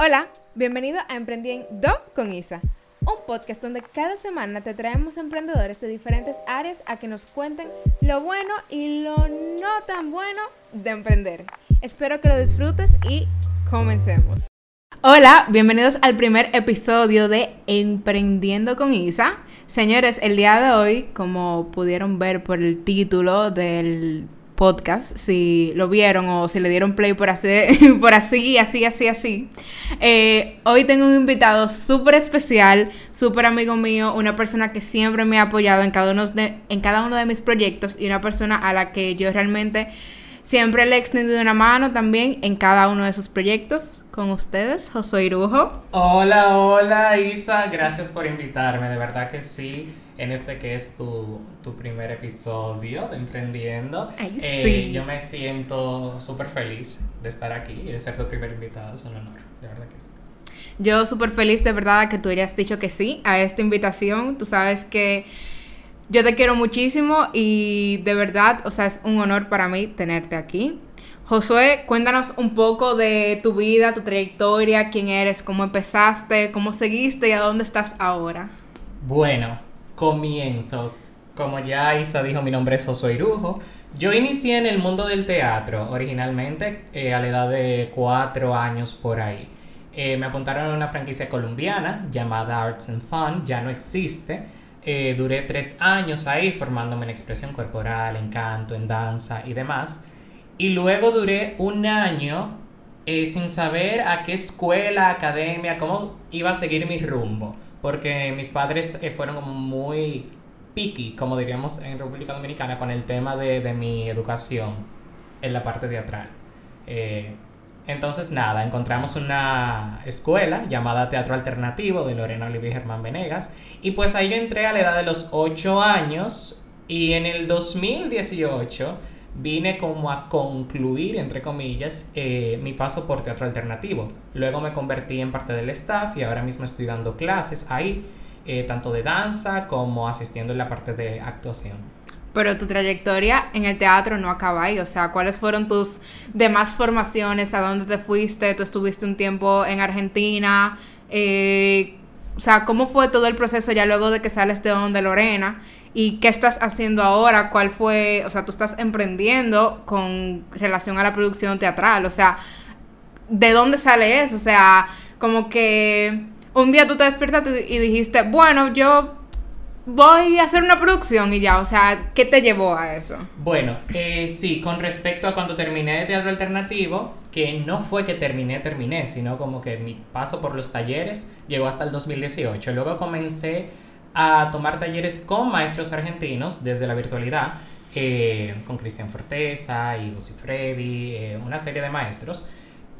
Hola, bienvenido a Emprendiendo con Isa, un podcast donde cada semana te traemos emprendedores de diferentes áreas a que nos cuenten lo bueno y lo no tan bueno de emprender. Espero que lo disfrutes y comencemos. Hola, bienvenidos al primer episodio de Emprendiendo con Isa. Señores, el día de hoy, como pudieron ver por el título del podcast, si lo vieron o si le dieron play por así, por así, así, así, así. Eh, hoy tengo un invitado súper especial, súper amigo mío, una persona que siempre me ha apoyado en cada, uno de, en cada uno de mis proyectos y una persona a la que yo realmente siempre le he extendido una mano también en cada uno de esos proyectos. Con ustedes, Josué Irujo. Hola, hola Isa, gracias por invitarme, de verdad que sí en este que es tu, primer episodio de Emprendiendo. Eh, yo me siento súper feliz de estar aquí y de ser tu primer invitado. Es un honor, de verdad que sí. Yo súper feliz de verdad que tú hayas dicho que sí a esta invitación. Tú sabes que yo te quiero muchísimo y de verdad, o sea, es un honor para mí tenerte aquí. Josué, cuéntanos un poco de tu vida, tu trayectoria, quién eres, cómo empezaste, cómo seguiste y a dónde estás ahora. Bueno, comienzo. Como ya Isa dijo, mi nombre es Josué Irujo. Yo inicié en el mundo del teatro originalmente eh, a la edad de cuatro años por ahí. Eh, me apuntaron a una franquicia colombiana llamada Arts and Fun, ya no existe. Eh, duré tres años ahí formándome en expresión corporal, en canto, en danza y demás. Y luego duré un año sin saber a qué escuela, academia, cómo iba a seguir mi rumbo porque mis padres eh, fueron muy picky, como diríamos en República Dominicana, con el tema de, de mi educación en la parte teatral. Entonces, nada, encontramos una escuela llamada Teatro Alternativo de Lorena Olivier y Germán Venegas. Y pues ahí yo entré a la edad de los 8 años. Y en el 2018 vine como a concluir, entre comillas, eh, mi paso por teatro alternativo. Luego me convertí en parte del staff y ahora mismo estoy dando clases ahí, eh, tanto de danza como asistiendo en la parte de actuación. Pero tu trayectoria en el teatro no acaba ahí, o sea, ¿cuáles fueron tus demás formaciones? ¿A dónde te fuiste? ¿Tú estuviste un tiempo en Argentina? Eh, o sea, ¿cómo fue todo el proceso ya luego de que sales de donde Lorena? ¿Y qué estás haciendo ahora? ¿Cuál fue? O sea, tú estás emprendiendo con relación a la producción teatral. O sea, ¿de dónde sale eso? O sea, como que un día tú te despertaste y dijiste, bueno, yo voy a hacer una producción y ya, o sea, ¿qué te llevó a eso? Bueno, eh, sí, con respecto a cuando terminé de teatro alternativo, que no fue que terminé, terminé, sino como que mi paso por los talleres llegó hasta el 2018. Luego comencé a tomar talleres con maestros argentinos desde la virtualidad, eh, con Cristian Forteza y Lucy Freddy, eh, una serie de maestros.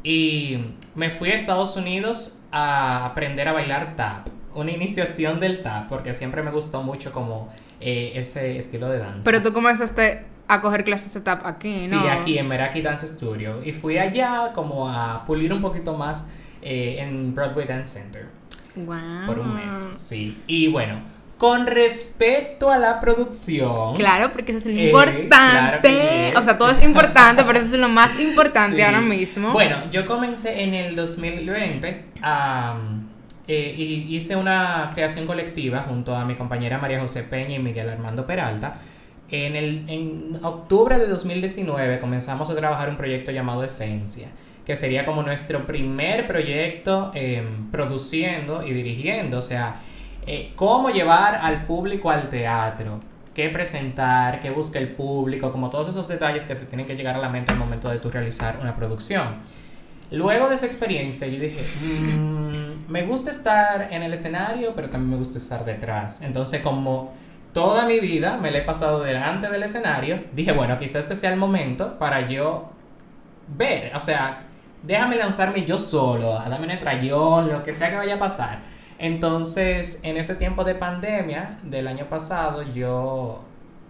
Y me fui a Estados Unidos a aprender a bailar tap una iniciación del tap, porque siempre me gustó mucho como eh, ese estilo de danza. Pero tú comenzaste a coger clases de tap aquí, ¿no? Sí, aquí en Meraki Dance Studio. Y fui allá como a pulir un poquito más eh, en Broadway Dance Center. Wow. Por un mes, sí. Y bueno, con respecto a la producción. Claro, porque eso es lo eh, importante. o sea, todo es importante, pero eso es lo más importante ahora mismo. Bueno, yo comencé en el 2020 a. Eh, hice una creación colectiva junto a mi compañera María José Peña y Miguel Armando Peralta. En, el, en octubre de 2019 comenzamos a trabajar un proyecto llamado Esencia, que sería como nuestro primer proyecto em, produciendo y dirigiendo, o sea, eh, cómo llevar al público al teatro, qué presentar, qué busca el público, como todos esos detalles que te tienen que llegar a la mente al momento de tu realizar una producción. Luego de esa experiencia, yo dije, mm, me gusta estar en el escenario, pero también me gusta estar detrás. Entonces, como toda mi vida me la he pasado delante del escenario, dije, bueno, quizás este sea el momento para yo ver, o sea, déjame lanzarme yo solo, a darme un trayón, lo que sea que vaya a pasar. Entonces, en ese tiempo de pandemia del año pasado, yo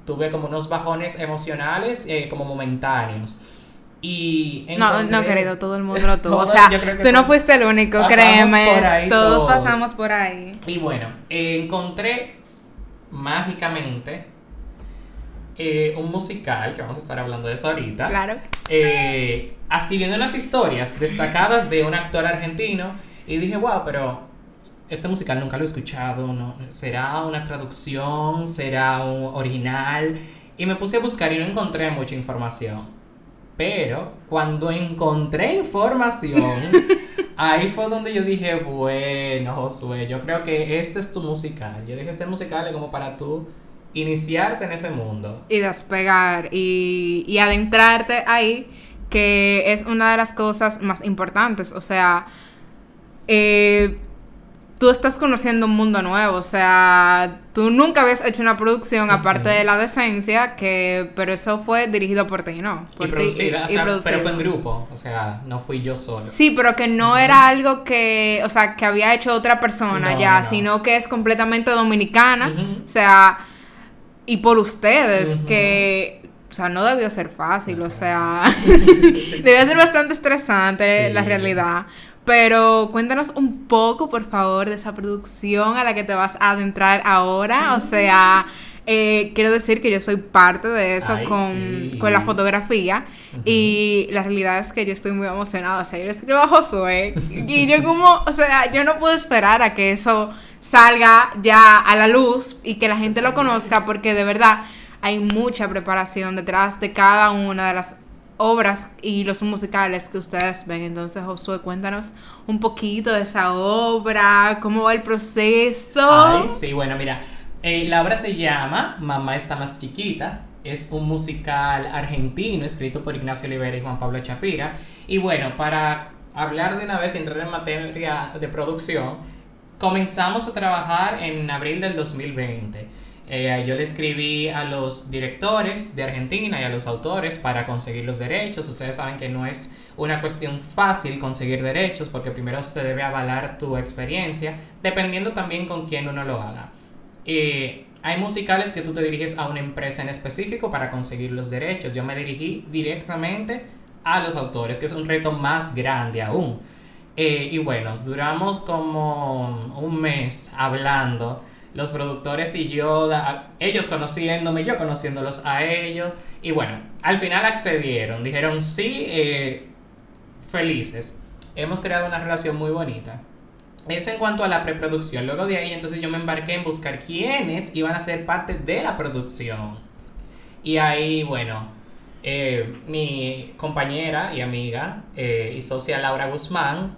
tuve como unos bajones emocionales eh, como momentáneos. Y no, no, querido, todo el mundo lo tuvo. o sea, tú no fuiste el único, créeme. Todos, pasamos por ahí. Y bueno, encontré mágicamente eh, un musical, que vamos a estar hablando de eso ahorita. Claro. Eh, así viendo unas historias destacadas de un actor argentino y dije, wow, pero este musical nunca lo he escuchado, ¿no? ¿será una traducción? ¿Será un original? Y me puse a buscar y no encontré mucha información. Pero cuando encontré información, ahí fue donde yo dije, bueno, Josué, yo creo que este es tu musical. Yo dije, este musical es como para tú iniciarte en ese mundo. Y despegar y, y adentrarte ahí, que es una de las cosas más importantes. O sea, eh, tú estás conociendo un mundo nuevo, o sea, tú nunca habías hecho una producción aparte de La Decencia, que, pero eso fue dirigido por ti, ¿no? Por y producida, o sea, pero fue en grupo, o sea, no fui yo solo. Sí, pero que no era algo que, o sea, que había hecho otra persona ya, sino que es completamente dominicana, o sea, y por ustedes, que... O sea, no debió ser fácil, o sea, debió ser bastante estresante la realidad. Pero cuéntanos un poco, por favor, de esa producción a la que te vas a adentrar ahora. O sea, eh, quiero decir que yo soy parte de eso con, la fotografía. Y la realidad es que yo estoy muy emocionada. O sea, yo le escribo a Josué. y yo como, o sea, yo no puedo esperar a que eso salga ya a la luz y que la gente lo conozca porque de verdad hay mucha preparación detrás de cada una de las obras y los musicales que ustedes ven. Entonces, Josué, cuéntanos un poquito de esa obra, cómo va el proceso. Ay, sí, bueno, mira, eh, la obra se llama Mamá está más chiquita. Es un musical argentino escrito por Ignacio Olivera y Juan Pablo Chapira. Y bueno, para hablar de una vez, entrar en materia de producción, comenzamos a trabajar en abril del 2020. Eh, yo le escribí a los directores de Argentina y a los autores para conseguir los derechos. Ustedes saben que no es una cuestión fácil conseguir derechos porque primero se debe avalar tu experiencia, dependiendo también con quién uno lo haga. Y hay musicales que tú te diriges a una empresa en específico para conseguir los derechos. Yo me dirigí directamente a los autores, que es un reto más grande aún. Eh, y bueno, duramos como un mes hablando los productores y yo, ellos conociéndome, yo conociéndolos a ellos. Y bueno, al final accedieron, dijeron sí, eh, felices. Hemos creado una relación muy bonita. Eso en cuanto a la preproducción. Luego de ahí entonces yo me embarqué en buscar quiénes iban a ser parte de la producción. Y ahí, bueno, eh, mi compañera y amiga eh, y socia Laura Guzmán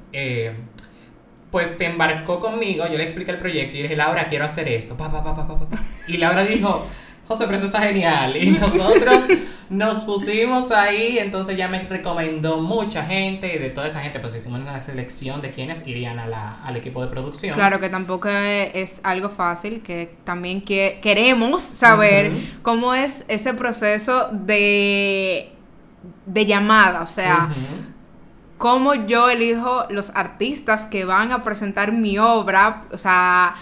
pues se embarcó conmigo, yo le expliqué el proyecto y le dije, Laura, quiero hacer esto. Pa, pa, pa, y Laura dijo, José, pero eso está genial. Y nosotros nos pusimos ahí, entonces ya me recomendó mucha gente y de toda esa gente pues hicimos una selección de quienes irían a la, al equipo de producción. Claro que tampoco es algo fácil, que también que queremos saber cómo es ese proceso de, de llamada, o sea cómo yo elijo los artistas que van a presentar mi obra, o sea,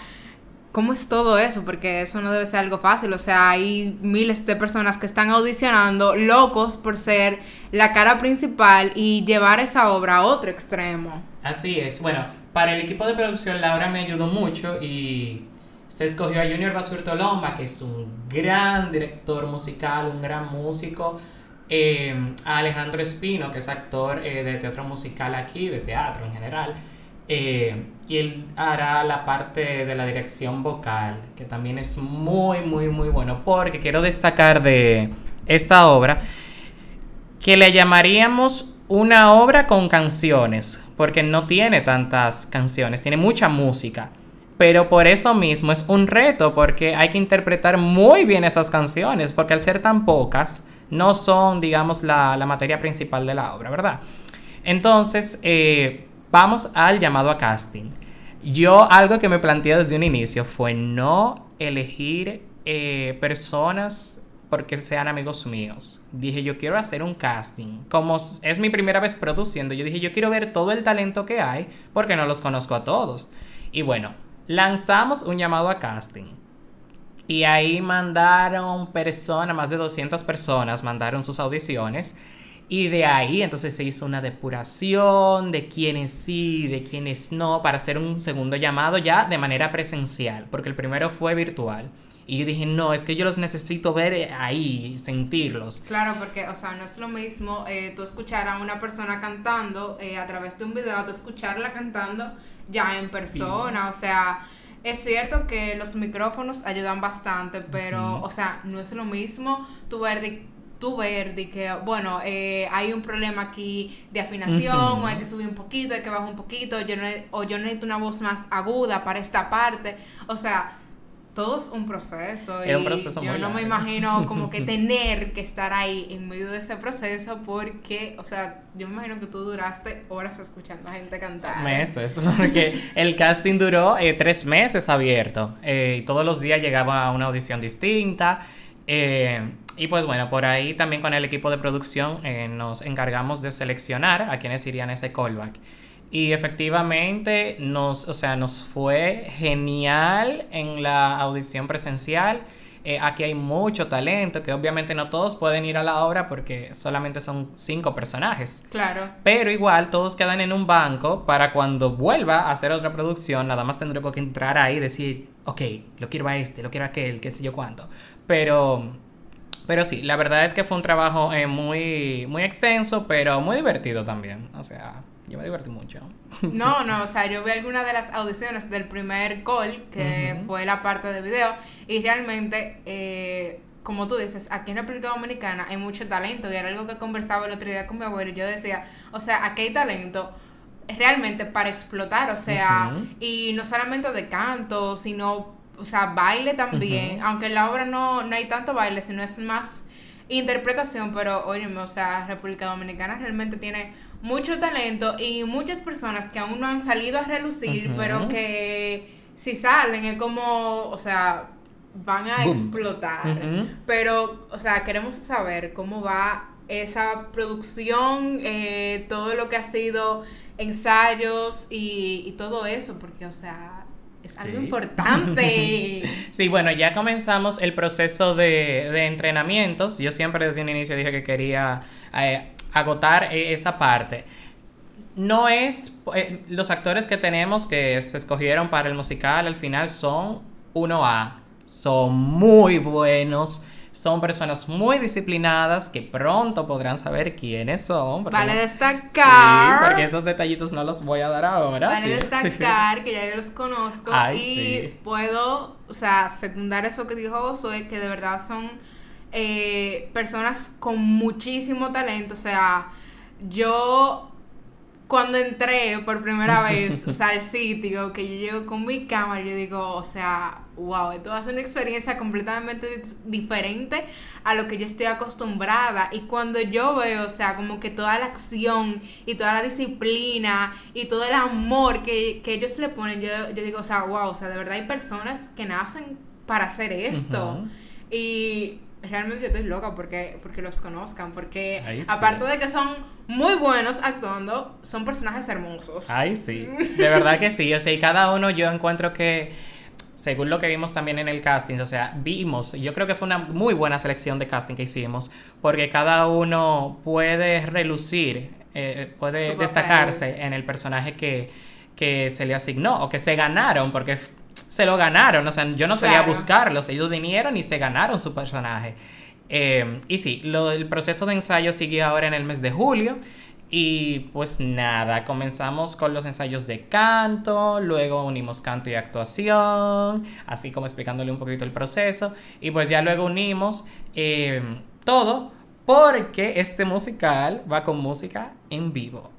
¿cómo es todo eso? Porque eso no debe ser algo fácil, o sea, hay miles de personas que están audicionando, locos por ser la cara principal y llevar esa obra a otro extremo. Así es, bueno, para el equipo de producción Laura me ayudó mucho y se escogió a Junior Basurtoloma, que es un gran director musical, un gran músico, eh, a Alejandro Espino, que es actor eh, de teatro musical aquí, de teatro en general. Eh, y él hará la parte de la dirección vocal, que también es muy, muy, muy bueno, porque quiero destacar de esta obra que le llamaríamos una obra con canciones, porque no tiene tantas canciones, tiene mucha música. Pero por eso mismo es un reto, porque hay que interpretar muy bien esas canciones, porque al ser tan pocas, no son, digamos, la, materia principal de la obra, ¿verdad? Entonces, eh, vamos al llamado a casting. Yo algo que me planteé desde un inicio fue no elegir eh, personas porque sean amigos míos. Dije, yo quiero hacer un casting. Como es mi primera vez produciendo, yo dije, yo quiero ver todo el talento que hay porque no los conozco a todos. Y bueno, lanzamos un llamado a casting. Y ahí mandaron personas, más de 200 personas mandaron sus audiciones. Y de ahí entonces se hizo una depuración de quiénes sí, de quiénes no, para hacer un segundo llamado ya de manera presencial, porque el primero fue virtual. Y yo dije, no, es que yo los necesito ver ahí, sentirlos. Claro, porque, o sea, no es lo mismo eh, tú escuchar a una persona cantando eh, a través de un video, tú escucharla cantando ya en persona, o sea... Es cierto que los micrófonos ayudan bastante, pero, o sea, no es lo mismo tu ver de, tu ver de que, bueno, eh, hay un problema aquí de afinación, o hay que subir un poquito, hay que bajar un poquito, yo o yo necesito una voz más aguda para esta parte. O sea, todo es un proceso. Es un proceso yo no me imagino como que tener que estar ahí en medio de ese proceso porque, o sea, yo me imagino que tú duraste horas escuchando a gente cantar. Meses, porque el casting duró eh, tres meses abierto eh, y todos los días llegaba a una audición distinta. Eh, y pues bueno, por ahí también con el equipo de producción nos encargamos de seleccionar a quienes irían a ese callback. Y efectivamente nos, o sea, nos fue genial en la audición presencial. Eh, aquí hay mucho talento, que obviamente no todos pueden ir a la obra porque solamente son cinco personajes. Claro. Pero igual todos quedan en un banco para cuando vuelva a hacer otra producción, nada más tendré que entrar ahí y decir, ok, lo quiero a este, lo quiero a aquel, qué sé yo cuánto. Pero, pero sí, la verdad es que fue un trabajo eh, muy, muy extenso, pero muy divertido también. O sea, yo me divertí mucho. No, no, o sea, yo vi algunas de las audiciones del primer call, que fue la parte de video, y realmente, eh, como tú dices, aquí en República Dominicana hay mucho talento, y era algo que conversaba el otro día con mi abuelo, y yo decía, o sea, aquí hay talento realmente para explotar, o sea, y no solamente de canto, sino, o sea, baile también, aunque en la obra no, no hay tanto baile, sino es más interpretación, pero oye, o sea, República Dominicana realmente tiene mucho talento y muchas personas que aún no han salido a relucir, pero que si salen es como, o sea, van a explotar. Pero, o sea, queremos saber cómo va esa producción, eh, todo lo que ha sido ensayos y, todo eso, porque, o sea, es algo importante. sí, bueno, ya comenzamos el proceso de, de entrenamientos. Yo siempre desde un inicio dije que quería eh, agotar e-, esa parte. No es, eh, los actores que tenemos que se escogieron para el musical al final son 1A, son muy buenos, son personas muy disciplinadas que pronto podrán saber quiénes son. Vale destacar. Sí, porque esos detallitos no los voy a dar ahora. Vale destacar que ya yo los conozco y puedo, o sea, secundar eso que dijo Josué, que de verdad son eh, personas con muchísimo talento. O sea, yo cuando entré por primera vez, o sea, al sitio, que yo llego con mi cámara, yo digo, o sea, wow, esto va a ser una experiencia completamente diferente a lo que yo estoy acostumbrada. Y cuando yo veo, o sea, como que toda la acción y toda la disciplina y todo el amor que, ellos le ponen, yo, yo digo, o sea, wow, o sea, de verdad hay personas que nacen para hacer esto. Y realmente yo estoy loca porque, porque los conozcan, porque aparte de que son muy buenos actuando, son personajes hermosos. Ay, sí, de verdad que sí, o sea, y cada uno yo encuentro que, según lo que vimos también en el casting, o sea, vimos, yo creo que fue una muy buena selección de casting que hicimos, porque cada uno puede relucir, eh, puede destacarse en el personaje que, que se le asignó o que se ganaron, porque se lo ganaron. O sea, yo no sabía buscarlos. Ellos vinieron y se ganaron su personaje. Eh, y sí, lo, el proceso de ensayo sigue ahora en el mes de julio. Y pues nada, comenzamos con los ensayos de canto, luego unimos canto y actuación, así como explicándole un poquito el proceso. Y pues ya luego unimos eh, todo porque este musical va con música en vivo.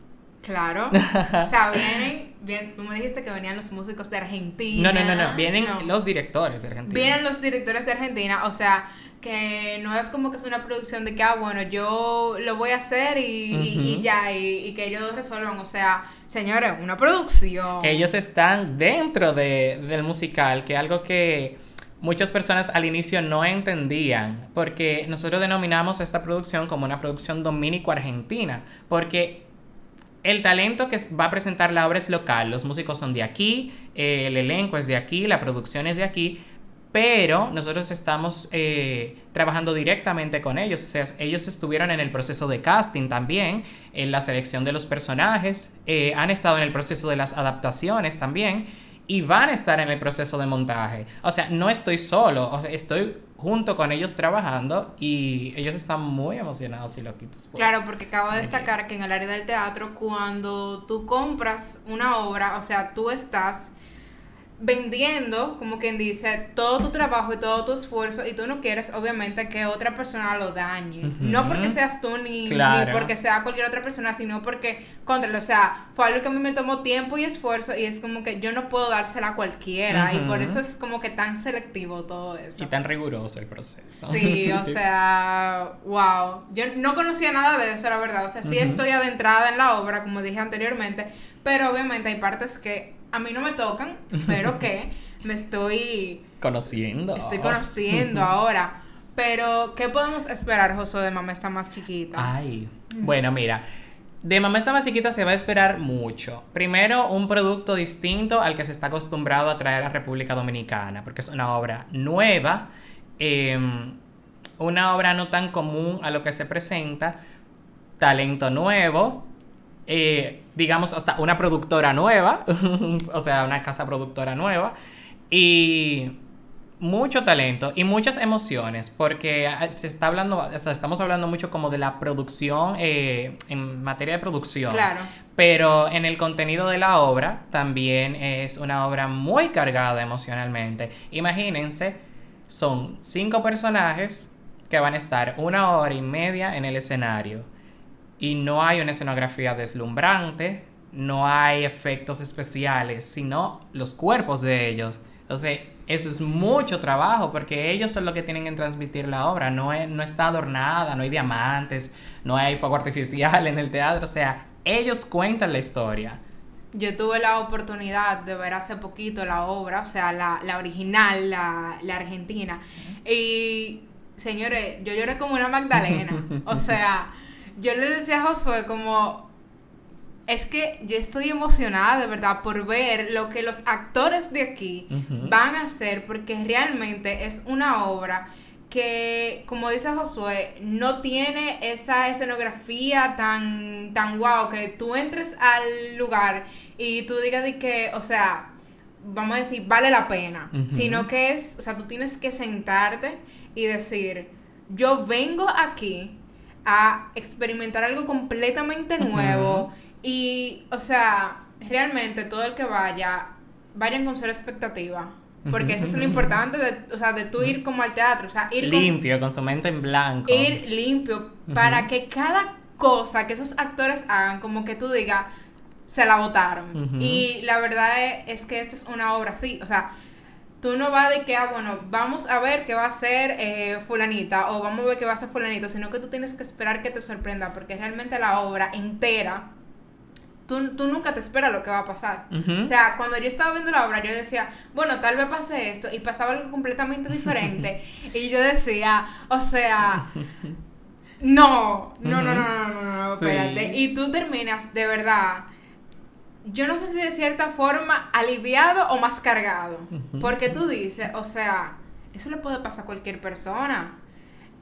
Claro. o sea, vienen, bien, tú me dijiste que venían los músicos de Argentina. No, no, no, no, vienen los directores de Argentina. Vienen los directores de Argentina, o sea, que no es como que es una producción de que, ah, bueno, yo lo voy a hacer y, y, ya, y, que ellos resuelvan, o sea, señores, una producción. Ellos están dentro de, del musical, que es algo que muchas personas al inicio no entendían, porque nosotros denominamos esta producción como una producción dominico-argentina, porque el talento que va a presentar la obra es local, los músicos son de aquí, el elenco es de aquí, la producción es de aquí, pero nosotros estamos eh, trabajando directamente con ellos, o sea, ellos estuvieron en el proceso de casting también, en la selección de los personajes, eh, han estado en el proceso de las adaptaciones también, y van a estar en el proceso de montaje. O sea, no estoy solo, estoy junto con ellos trabajando y ellos están muy emocionados y loquitos. claro, porque acabo de destacar que en el área del teatro, cuando tú compras una obra, o sea, tú estás vendiendo, como quien dice, todo tu trabajo y todo tu esfuerzo y tú no quieres obviamente que otra persona lo dañe. No porque seas tú ni, porque sea cualquier otra persona, sino porque, contra, o sea, fue algo que a mí me tomó tiempo y esfuerzo y es como que yo no puedo dársela a cualquiera y por eso es como que tan selectivo todo eso. Y tan riguroso el proceso. Sí, o sea, wow. Yo no conocía nada de eso, la verdad. O sea, sí estoy adentrada en la obra, como dije anteriormente, pero obviamente hay partes que a mí no me tocan, pero que me estoy conociendo. Estoy conociendo ahora. Pero, ¿qué podemos esperar, Josué, de Mamá está más chiquita? Ay, bueno, mira. De Mamá está más chiquita se va a esperar mucho. Primero, un producto distinto al que se está acostumbrado a traer a República Dominicana, porque es una obra nueva, em, una obra no tan común a lo que se presenta, talento nuevo, eh, digamos, hasta una productora nueva, o sea, una casa productora nueva, y mucho talento y muchas emociones, porque ah, se está hablando, o sea, estamos hablando mucho como de la producción, eh, en materia de producción. Claro. Pero en el contenido de la obra también es una obra muy cargada emocionalmente. Imagínense, son cinco personajes que van a estar una hora y media en el escenario y no hay una escenografía deslumbrante, no hay efectos especiales, sino los cuerpos de ellos. Entonces, eso es mucho trabajo porque ellos son los que tienen que transmitir la obra, no, no está adornada, no hay diamantes, no hay fuego artificial en el teatro, o sea, ellos cuentan la historia. Yo tuve la oportunidad de ver hace poquito la obra, o sea, la, original, la, la argentina, y señores, yo lloré como una Magdalena, o sea yo le decía a Josué como, es que yo estoy emocionada de verdad por ver lo que los actores de aquí van a hacer, porque realmente es una obra que, como dice Josué, no tiene esa escenografía tan, tan guau, que tú entres al lugar y tú digas de que, o sea, vamos a decir, vale la pena, sino que es, o sea, tú tienes que sentarte y decir, yo vengo aquí a experimentar algo completamente nuevo. Y, o sea, realmente todo el que vaya, vayan con ser expectativa. Porque eso es lo importante de, o sea, de tú ir como al teatro. O sea, ir limpio, con, su mente en blanco. Ir limpio, para que cada cosa que esos actores hagan, como que tú digas, se la votaron. Y la verdad es, es, que esto es una obra así. O sea, tú no vas de que, ah, bueno, vamos a ver qué va a ser eh, fulanita o vamos a ver qué va a ser fulanito, sino que tú tienes que esperar que te sorprenda, porque realmente la obra entera, tú, tú nunca te esperas lo que va a pasar. O sea, cuando yo estaba viendo la obra, yo decía, bueno, tal vez pase esto, y pasaba algo completamente diferente, y yo decía, o sea... No, no, no, no, no, no, no, espérate. Y tú terminas de verdad yo no sé si de cierta forma aliviado o más cargado. Porque tú dices, o sea, eso le puede pasar a cualquier persona.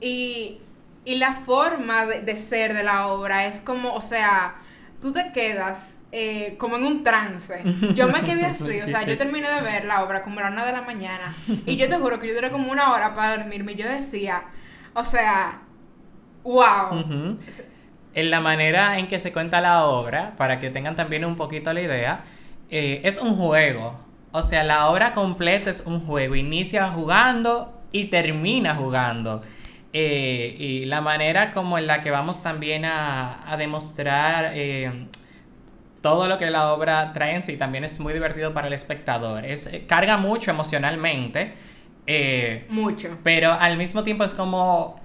Y, y la forma de, ser de la obra es como, o sea, tú te quedas eh, como en un trance. Yo me quedé así, o sea, yo terminé de ver la obra como a la una de la mañana. Y yo te juro que yo duré como una hora para dormirme. Y yo decía, o sea, wow en la manera en que se cuenta la obra, para que tengan también un poquito la idea, eh, es un juego. O sea, la obra completa es un juego. Inicia jugando y termina jugando. Eh, y la manera como en la que vamos también a, demostrar eh, todo lo que la obra trae en sí también es muy divertido para el espectador. Es, carga mucho emocionalmente. mucho. Pero al mismo tiempo es como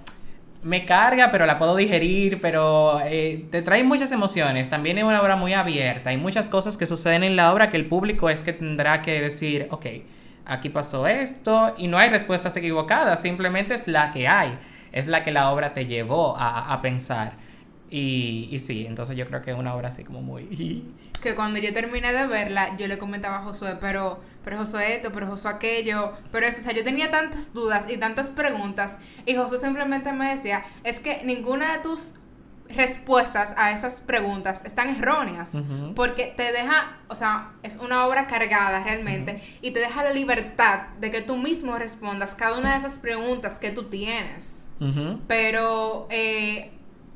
me carga, pero la puedo digerir, pero eh, te trae muchas emociones. También es una obra muy abierta. Hay muchas cosas que suceden en la obra que el público es que tendrá que decir, ok, aquí pasó esto y no hay respuestas equivocadas, simplemente es la que hay, es la que la obra te llevó a, a pensar. Y, y, sí, entonces yo creo que es una obra así como muy... que cuando yo terminé de verla, yo le comentaba a Josué, pero, pero Josué esto, pero Josué aquello, pero eso, o sea, yo tenía tantas dudas y tantas preguntas, y Josué simplemente me decía, es que ninguna de tus respuestas a esas preguntas están erróneas, porque te deja, o sea, es una obra cargada realmente, y te deja la libertad de que tú mismo respondas cada una de esas preguntas que tú tienes. Pero eh,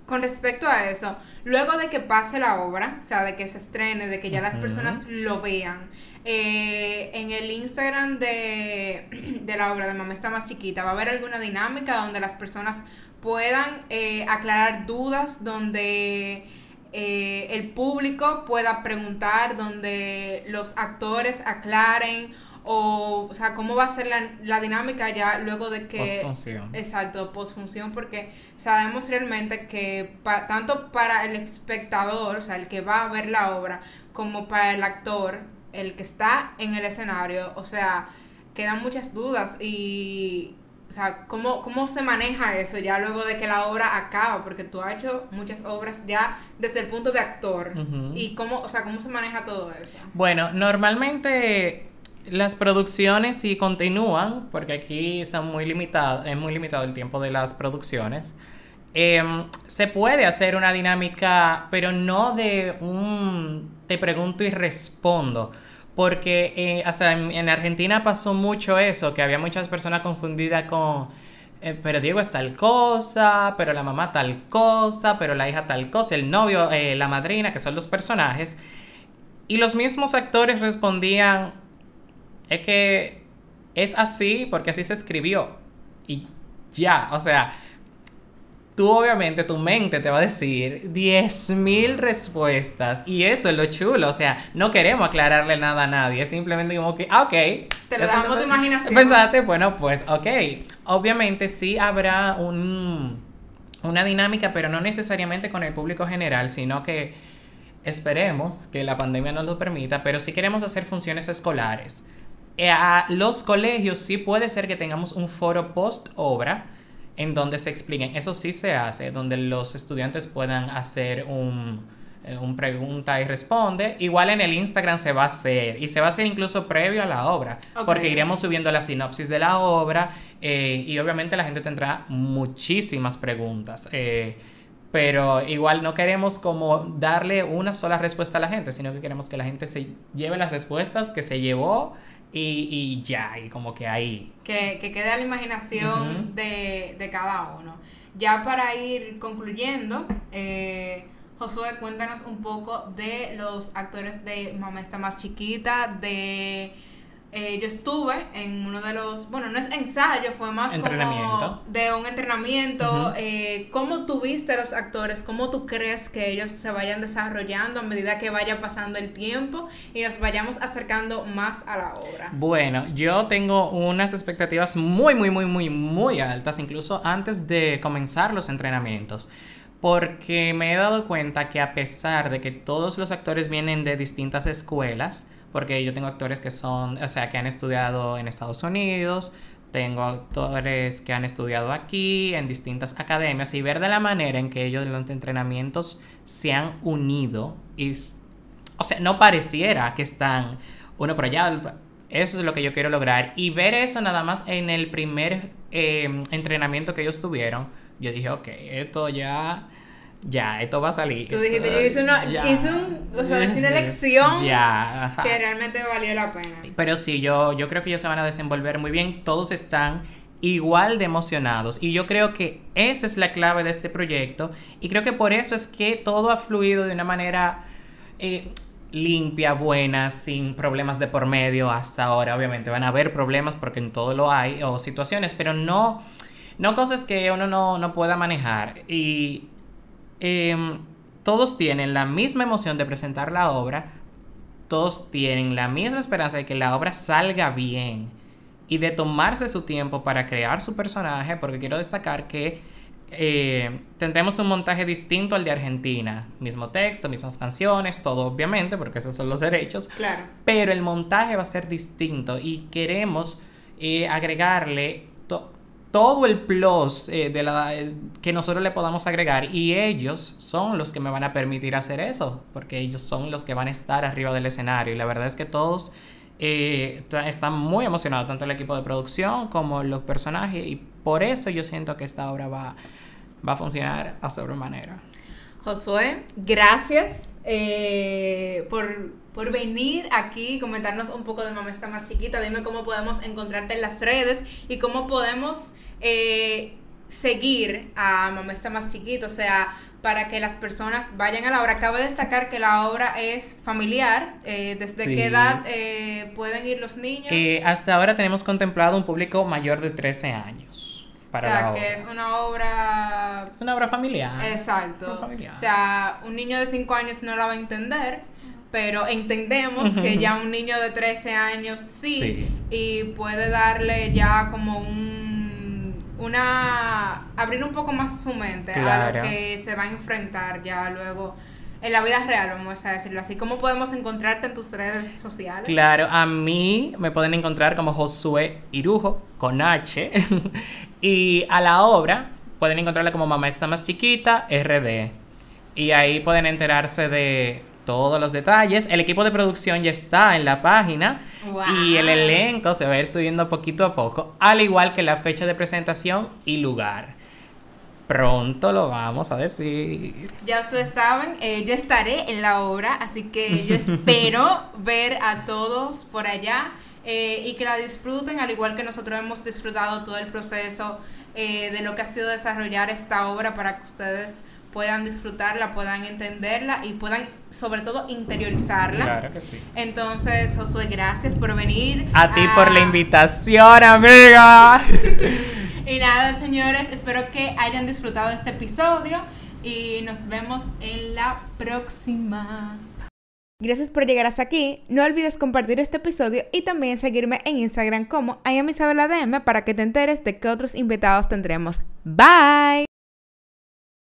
con respecto a eso, luego de que pase la obra, o sea, de que se estrene, de que ya las personas lo vean, eh, en el Instagram de, de la obra de Mamá está más chiquita, ¿va a haber alguna dinámica donde las personas puedan eh, aclarar dudas, donde eh, el público pueda preguntar, donde los actores aclaren o, o sea, cómo va a ser la, dinámica ya luego de que... Postfunción. Exacto, postfunción, porque sabemos realmente que tanto para el espectador, o sea, el que va a ver la obra, como para el actor, el que está en el escenario, o sea, quedan muchas dudas y o sea, ¿cómo, ¿cómo se maneja eso ya luego de que la obra acaba? Porque tú has hecho muchas obras ya desde el punto de actor. ¿Y cómo, o sea, cómo se maneja todo eso? Bueno, normalmente las producciones sí continúan, porque aquí son muy limitadas, es muy limitado el tiempo de las producciones. Em, se puede hacer una dinámica, pero no de un te pregunto y respondo porque eh, hasta en, Argentina pasó mucho eso, que había muchas personas confundidas con, eh, pero Diego es tal cosa, pero la mamá tal cosa, pero la hija tal cosa, el novio, eh, la madrina, que son los personajes. Y los mismos actores respondían, es que es así porque así se escribió. Y ya, o sea, tú obviamente tu mente te va a decir 10.000 respuestas y eso es lo chulo, o sea, no queremos aclararle nada a nadie, es simplemente como que, ah, ok. Te lo dejamos de imaginación. Pensaste, bueno, pues, ok. Obviamente sí habrá un, una dinámica, pero no necesariamente con el público general, sino que esperemos que la pandemia nos lo permita, pero sí queremos hacer funciones escolares. Eh, a los colegios sí puede ser que tengamos un foro post obra, en donde se expliquen. Eso sí se hace, donde los estudiantes puedan hacer un, eh, un pregunta y responde. Igual en el Instagram se va a hacer y se va a hacer incluso previo a la obra, porque iremos subiendo la sinopsis de la obra eh, y obviamente la gente tendrá muchísimas preguntas. Eh, pero igual no queremos como darle una sola respuesta a la gente, sino que queremos que la gente se lleve las respuestas que se llevó y, y ya, y como que ahí. Que, que quede a la imaginación de, de, cada uno. Ya para ir concluyendo, eh, Josué, cuéntanos un poco de los actores de Mamá está más chiquita, de eh, yo estuve en uno de los, bueno, no es ensayo, fue más como de un entrenamiento. Eh, ¿Cómo tuviste los actores? ¿Cómo tú crees que ellos se vayan desarrollando a medida que vaya pasando el tiempo y nos vayamos acercando más a la obra? Bueno, yo tengo unas expectativas muy, muy, muy, muy, muy altas, incluso antes de comenzar los entrenamientos. Porque me he dado cuenta que a pesar de que todos los actores vienen de distintas escuelas, porque yo tengo actores que son, o sea, que han estudiado en Estados Unidos, tengo actores que han estudiado aquí, en distintas academias, y ver de la manera en que ellos en los entrenamientos se han unido, y, o sea, no pareciera que están uno por allá, eso es lo que yo quiero lograr, y ver eso nada más en el primer eh, entrenamiento que ellos tuvieron, yo dije, ok, esto ya ya, esto va a salir. Tú dijiste, yo hice una, hice un, o sea, hice una elección ya, que realmente valió la pena. Pero sí, yo, yo creo que ellos se van a desenvolver muy bien. Todos están igual de emocionados. Y yo creo que esa es la clave de este proyecto. Y creo que por eso es que todo ha fluido de una manera eh, limpia, buena, sin problemas de por medio hasta ahora. Obviamente van a haber problemas porque en todo lo hay, o situaciones, pero no, no cosas que uno no, no pueda manejar. Y Em, todos tienen la misma emoción de presentar la obra, todos tienen la misma esperanza de que la obra salga bien y de tomarse su tiempo para crear su personaje, porque quiero destacar que eh, tendremos un montaje distinto al de Argentina. Mismo texto, mismas canciones, todo obviamente, porque esos son los derechos. Claro. Pero el montaje va a ser distinto y queremos eh, agregarle todo el plus eh, de la, eh, que nosotros le podamos agregar y ellos son los que me van a permitir hacer eso, porque ellos son los que van a estar arriba del escenario y la verdad es que todos eh, están muy emocionados, tanto el equipo de producción como los personajes y por eso yo siento que esta obra va, va a funcionar a sobremanera. Josué, gracias eh, por, por venir aquí comentarnos un poco de Mamá está más chiquita. Dime cómo podemos encontrarte en las redes y cómo podemos eh, seguir a Mamá está más chiquita. O sea, para que las personas vayan a la obra. Cabe destacar que la obra es familiar. Eh, ¿Desde Sí. qué edad eh, pueden ir los niños? Hasta ahora tenemos contemplado un público mayor de 13 años para o sea, la que obra. es una obra... Una obra familiar. Exacto. familiar. O sea, un niño de 5 años no la va a entender, pero entendemos que ya un niño de 13 años sí, Sí. y puede darle ya como un una abrir un poco más su mente a lo que se va a enfrentar ya luego en la vida real, vamos a decirlo así. ¿Cómo podemos encontrarte en tus redes sociales? Claro, a mí me pueden encontrar como Josué Irujo con H. y a la obra pueden encontrarla como Mamá está más chiquita, RD. Y ahí pueden enterarse de todos los detalles. El equipo de producción ya está en la página y el Wow. elenco se va a ir subiendo poquito a poco, al igual que la fecha de presentación y lugar. Pronto lo vamos a decir. Ya ustedes saben, eh, yo estaré en la obra, así que yo espero ver a todos por allá eh, y que la disfruten, al igual que nosotros hemos disfrutado todo el proceso eh, de lo que ha sido desarrollar esta obra para que ustedes puedan disfrutarla, puedan entenderla y puedan sobre todo interiorizarla. Claro que sí. Entonces, Josué, gracias por venir. A ti por la invitación, amiga. Y nada, señores, espero que hayan disfrutado este episodio y nos vemos en la próxima. Gracias por llegar hasta aquí. No olvides compartir este episodio y también seguirme en Instagram como IamIsabelaDM para que te enteres de qué otros invitados tendremos. Bye.